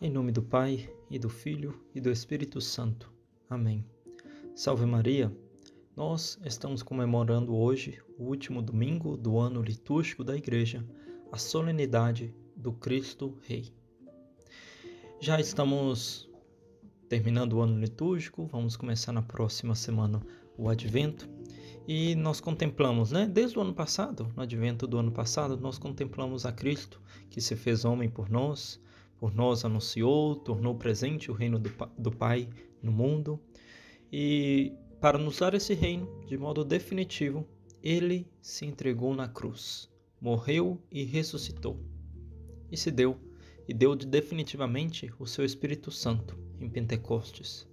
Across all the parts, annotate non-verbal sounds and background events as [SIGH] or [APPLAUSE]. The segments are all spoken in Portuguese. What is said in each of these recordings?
Em nome do Pai, e do Filho, e do Espírito Santo. Amém. Salve Maria! Nós estamos comemorando hoje, o último domingo do ano litúrgico da Igreja, a solenidade do Cristo Rei. Já estamos terminando o ano litúrgico, vamos começar na próxima semana o Advento. E nós contemplamos, né? Desde o ano passado, no advento do ano passado, nós contemplamos a Cristo que se fez homem por nós, por nós anunciou, tornou presente o reino do, do Pai no mundo. E para nos dar esse reino de modo definitivo, ele se entregou na cruz, morreu e ressuscitou. E se deu, e deu definitivamente o seu Espírito Santo em Pentecostes.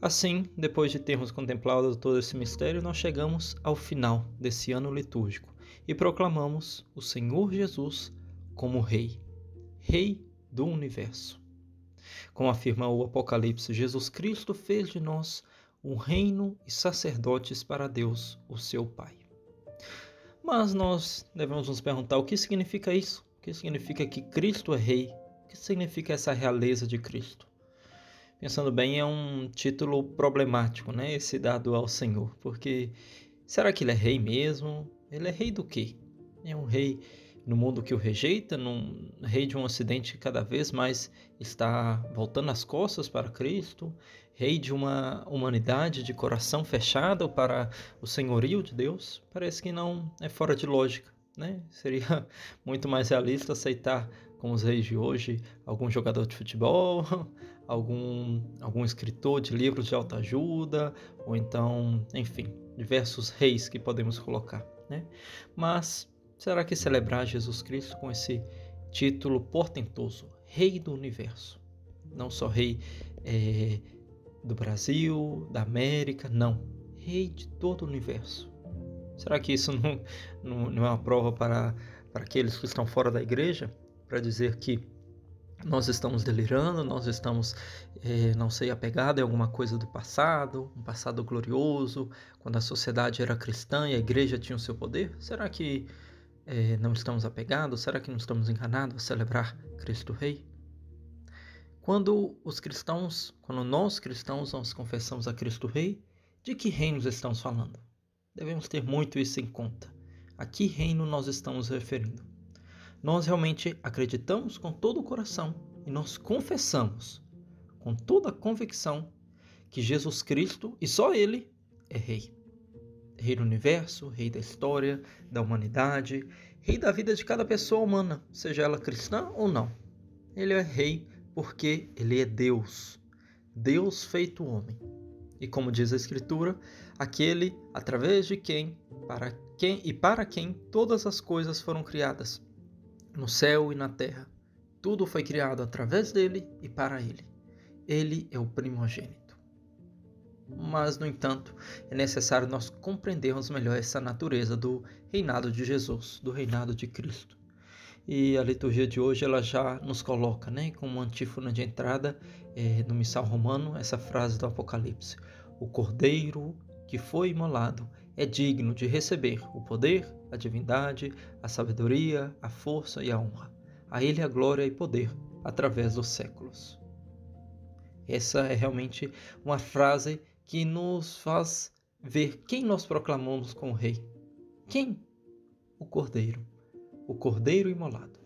Assim, depois de termos contemplado todo esse mistério, nós chegamos ao final desse ano litúrgico e proclamamos o Senhor Jesus como Rei, Rei do universo. Como afirma o Apocalipse, Jesus Cristo fez de nós um reino e sacerdotes para Deus, o seu Pai. Mas nós devemos nos perguntar o que significa isso? O que significa que Cristo é Rei? O que significa essa realeza de Cristo? Pensando bem, é um título problemático, né? Esse dado ao Senhor, porque será que ele é rei mesmo? Ele é rei do quê? É um rei no mundo que o rejeita, num rei de um ocidente que cada vez mais está voltando as costas para Cristo, rei de uma humanidade de coração fechado para o senhorio de Deus, parece que não é fora de lógica. Né? [LAUGHS] Seria muito mais realista aceitar como os reis de hoje algum jogador de futebol, [LAUGHS] algum, algum escritor de livros de autoajuda, ou então, enfim, diversos reis que podemos colocar. Né? Mas Será que celebrar Jesus Cristo com esse título portentoso, Rei do Universo? Não só Rei é, do Brasil, da América, não. Rei de todo o universo. Será que isso [LAUGHS] não, não, não é uma prova para, para aqueles que estão fora da igreja? Para dizer que nós estamos delirando, nós estamos, é, não sei, apegados em alguma coisa do passado, um passado glorioso, quando a sociedade era cristã e a igreja tinha o seu poder? Será que é, não estamos apegados? Será que não estamos enganados a celebrar Cristo Rei? Quando os cristãos, quando nós cristãos nós confessamos a Cristo Rei, de que reino nós estamos falando? Devemos ter muito isso em conta. A que reino nós estamos referindo? Nós realmente acreditamos com todo o coração e nós confessamos com toda a convicção que Jesus Cristo e só Ele é Rei. Rei do universo, Rei da história, da humanidade, Rei da vida de cada pessoa humana, seja ela cristã ou não. Ele é Rei porque Ele é Deus, Deus feito homem. E como diz a Escritura, aquele através de quem, para quem e para quem todas as coisas foram criadas, no céu e na terra. Tudo foi criado através dele e para ele. Ele é o primogênito. Mas, no entanto, é necessário nós compreendermos melhor essa natureza do reinado de Jesus, do reinado de Cristo. E a liturgia de hoje ela já nos coloca, né, como antífona de entrada é, no missal romano, essa frase do Apocalipse: O Cordeiro que foi imolado é digno de receber o poder, a divindade, a sabedoria, a força e a honra. A Ele a glória e poder através dos séculos. Essa é realmente uma frase que nos faz ver quem nós proclamamos como rei. Quem? O Cordeiro. O Cordeiro imolado.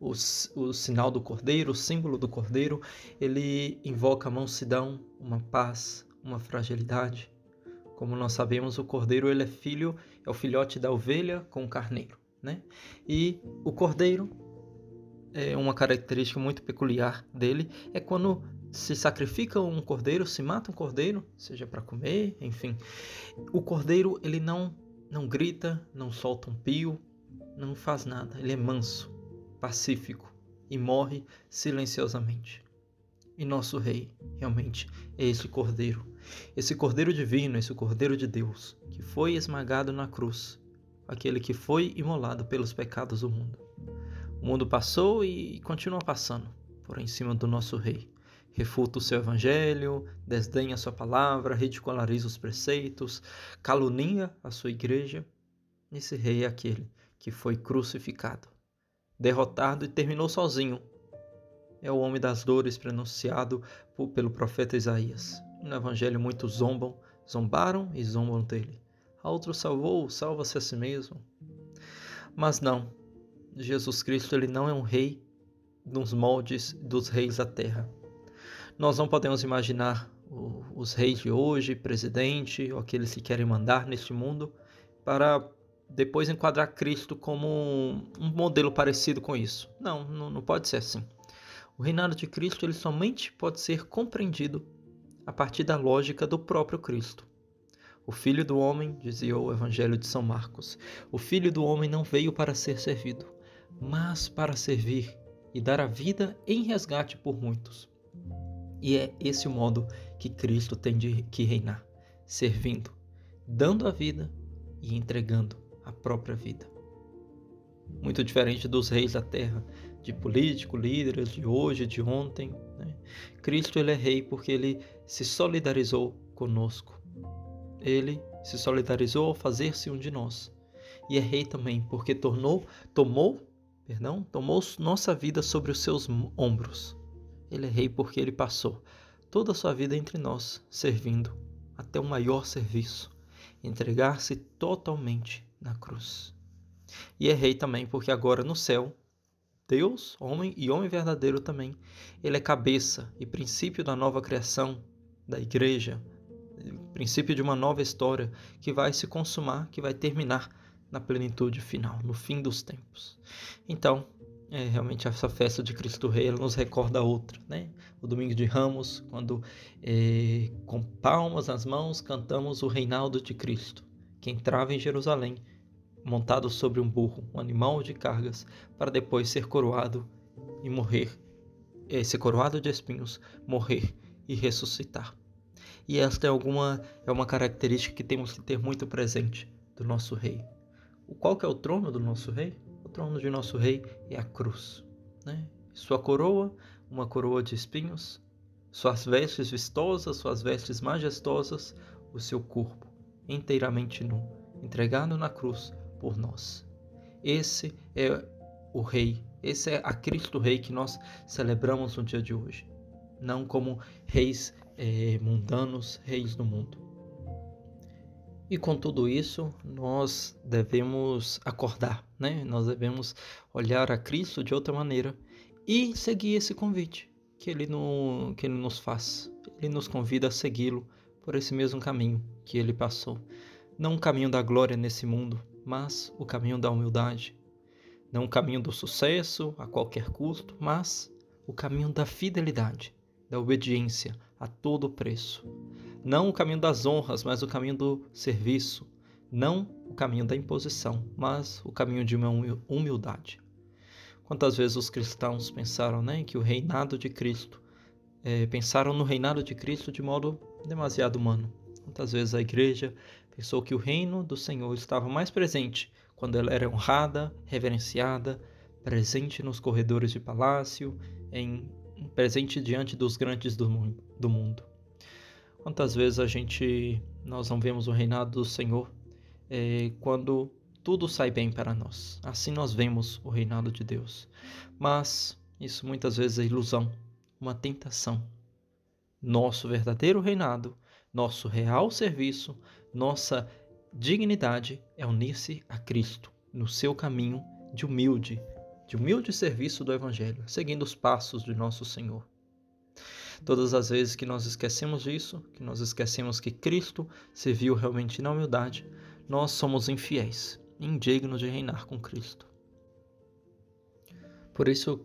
O, o sinal do Cordeiro, o símbolo do Cordeiro, ele invoca a mansidão, uma paz, uma fragilidade. Como nós sabemos, o Cordeiro ele é filho, é o filhote da ovelha com o carneiro. Né? E o Cordeiro, é uma característica muito peculiar dele, é quando se sacrifica um cordeiro, se mata um cordeiro, seja para comer, enfim. O cordeiro, ele não não grita, não solta um pio, não faz nada. Ele é manso, pacífico e morre silenciosamente. E nosso rei realmente é esse cordeiro, esse cordeiro divino, esse cordeiro de Deus, que foi esmagado na cruz, aquele que foi imolado pelos pecados do mundo. O mundo passou e continua passando por em cima do nosso rei refuta o seu evangelho, desdenha a sua palavra, ridiculariza os preceitos, calunia a sua igreja. Esse rei é aquele que foi crucificado, derrotado e terminou sozinho, é o homem das dores pronunciado pelo profeta Isaías. No Evangelho, muitos zombam, zombaram e zombam dele. A outro salvou, salva-se a si mesmo. Mas não, Jesus Cristo ele não é um rei nos moldes dos reis da terra. Nós não podemos imaginar os reis de hoje, presidente, ou aqueles que querem mandar neste mundo, para depois enquadrar Cristo como um modelo parecido com isso. Não, não, pode ser assim. O reinado de Cristo ele somente pode ser compreendido a partir da lógica do próprio Cristo. O Filho do Homem, dizia o Evangelho de São Marcos, o Filho do Homem não veio para ser servido, mas para servir e dar a vida em resgate por muitos. E é esse o modo que Cristo tem de que reinar, servindo, dando a vida e entregando a própria vida. Muito diferente dos reis da terra, de políticos, líderes de hoje, de ontem. Né? Cristo ele é rei porque ele se solidarizou conosco. Ele se solidarizou ao fazer-se um de nós. E é rei também porque tornou, tomou, perdão, tomou nossa vida sobre os seus ombros. Ele é rei porque ele passou toda a sua vida entre nós, servindo até o maior serviço, entregar-se totalmente na cruz. E é rei também porque agora no céu, Deus, homem e homem verdadeiro também, ele é cabeça e princípio da nova criação da igreja, princípio de uma nova história que vai se consumar, que vai terminar na plenitude final, no fim dos tempos. Então, é, realmente essa festa de Cristo Rei nos recorda outra, né? O domingo de Ramos, quando é, com palmas nas mãos cantamos o reinaldo de Cristo, que entrava em Jerusalém montado sobre um burro, um animal de cargas, para depois ser coroado e morrer, é, ser coroado de espinhos, morrer e ressuscitar. E esta é alguma é uma característica que temos que ter muito presente do nosso rei. O qual que é o trono do nosso rei? Trono de nosso rei é a cruz. Né? Sua coroa, uma coroa de espinhos, suas vestes vistosas, suas vestes majestosas, o seu corpo inteiramente nu, entregado na cruz por nós. Esse é o Rei, esse é a Cristo Rei que nós celebramos no dia de hoje, não como reis é, mundanos, reis do mundo. E com tudo isso, nós devemos acordar, né? Nós devemos olhar a Cristo de outra maneira e seguir esse convite que ele, no, que ele nos faz. Ele nos convida a segui-lo por esse mesmo caminho que ele passou. Não o caminho da glória nesse mundo, mas o caminho da humildade. Não o caminho do sucesso a qualquer custo, mas o caminho da fidelidade, da obediência a todo preço. Não o caminho das honras, mas o caminho do serviço. Não o caminho da imposição, mas o caminho de uma humildade. Quantas vezes os cristãos pensaram né, que o reinado de Cristo, é, pensaram no reinado de Cristo de modo demasiado humano. Quantas vezes a igreja pensou que o reino do Senhor estava mais presente quando ela era honrada, reverenciada, presente nos corredores de palácio, em, presente diante dos grandes do mundo, do mundo. Quantas vezes a gente nós não vemos o reinado do Senhor é, quando tudo sai bem para nós? Assim nós vemos o reinado de Deus. Mas isso muitas vezes é ilusão, uma tentação. Nosso verdadeiro reinado, nosso real serviço, nossa dignidade é unir-se a Cristo no seu caminho de humilde, de humilde serviço do Evangelho, seguindo os passos de nosso Senhor. Todas as vezes que nós esquecemos disso, que nós esquecemos que Cristo serviu realmente na humildade, nós somos infiéis, indignos de reinar com Cristo. Por isso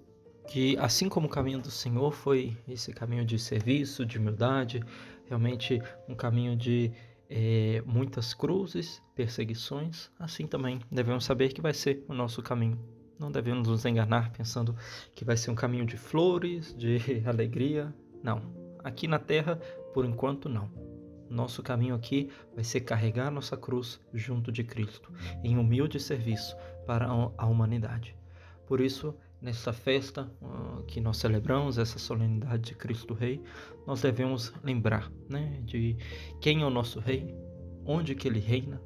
que assim como o caminho do Senhor foi esse caminho de serviço, de humildade, realmente um caminho de é, muitas cruzes, perseguições, assim também devemos saber que vai ser o nosso caminho. Não devemos nos enganar pensando que vai ser um caminho de flores, de [LAUGHS] alegria. Não. Aqui na terra, por enquanto, não. Nosso caminho aqui vai ser carregar nossa cruz junto de Cristo, em humilde serviço para a humanidade. Por isso, nesta festa uh, que nós celebramos, essa solenidade de Cristo Rei, nós devemos lembrar né, de quem é o nosso Rei, onde que ele reina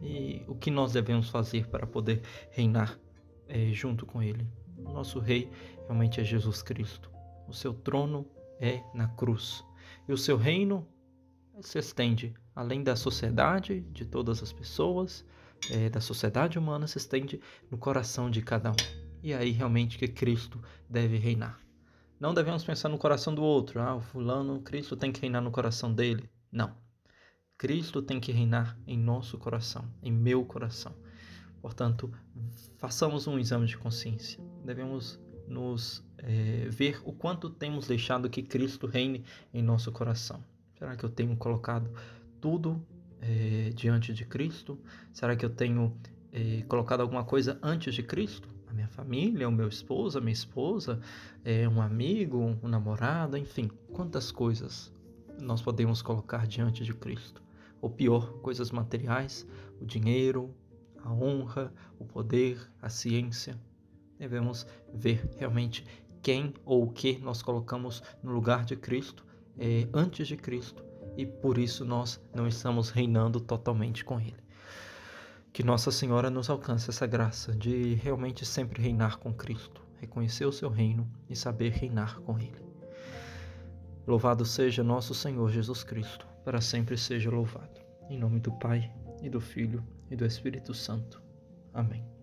e o que nós devemos fazer para poder reinar eh, junto com ele. O nosso Rei realmente é Jesus Cristo. O seu trono é na cruz. E o seu reino se estende além da sociedade, de todas as pessoas, é, da sociedade humana, se estende no coração de cada um. E é aí realmente que Cristo deve reinar. Não devemos pensar no coração do outro. Ah, o fulano, Cristo tem que reinar no coração dele. Não. Cristo tem que reinar em nosso coração, em meu coração. Portanto, façamos um exame de consciência. Devemos nos é, ver o quanto temos deixado que Cristo reine em nosso coração. Será que eu tenho colocado tudo é, diante de Cristo? Será que eu tenho é, colocado alguma coisa antes de Cristo? A minha família, o meu esposo, a minha esposa, um amigo, um namorado, enfim, quantas coisas nós podemos colocar diante de Cristo? Ou pior, coisas materiais, o dinheiro, a honra, o poder, a ciência. Devemos ver realmente quem ou o que nós colocamos no lugar de Cristo é, antes de Cristo e por isso nós não estamos reinando totalmente com Ele. Que Nossa Senhora nos alcance essa graça de realmente sempre reinar com Cristo, reconhecer o seu reino e saber reinar com Ele. Louvado seja nosso Senhor Jesus Cristo, para sempre seja louvado. Em nome do Pai, e do Filho, e do Espírito Santo. Amém.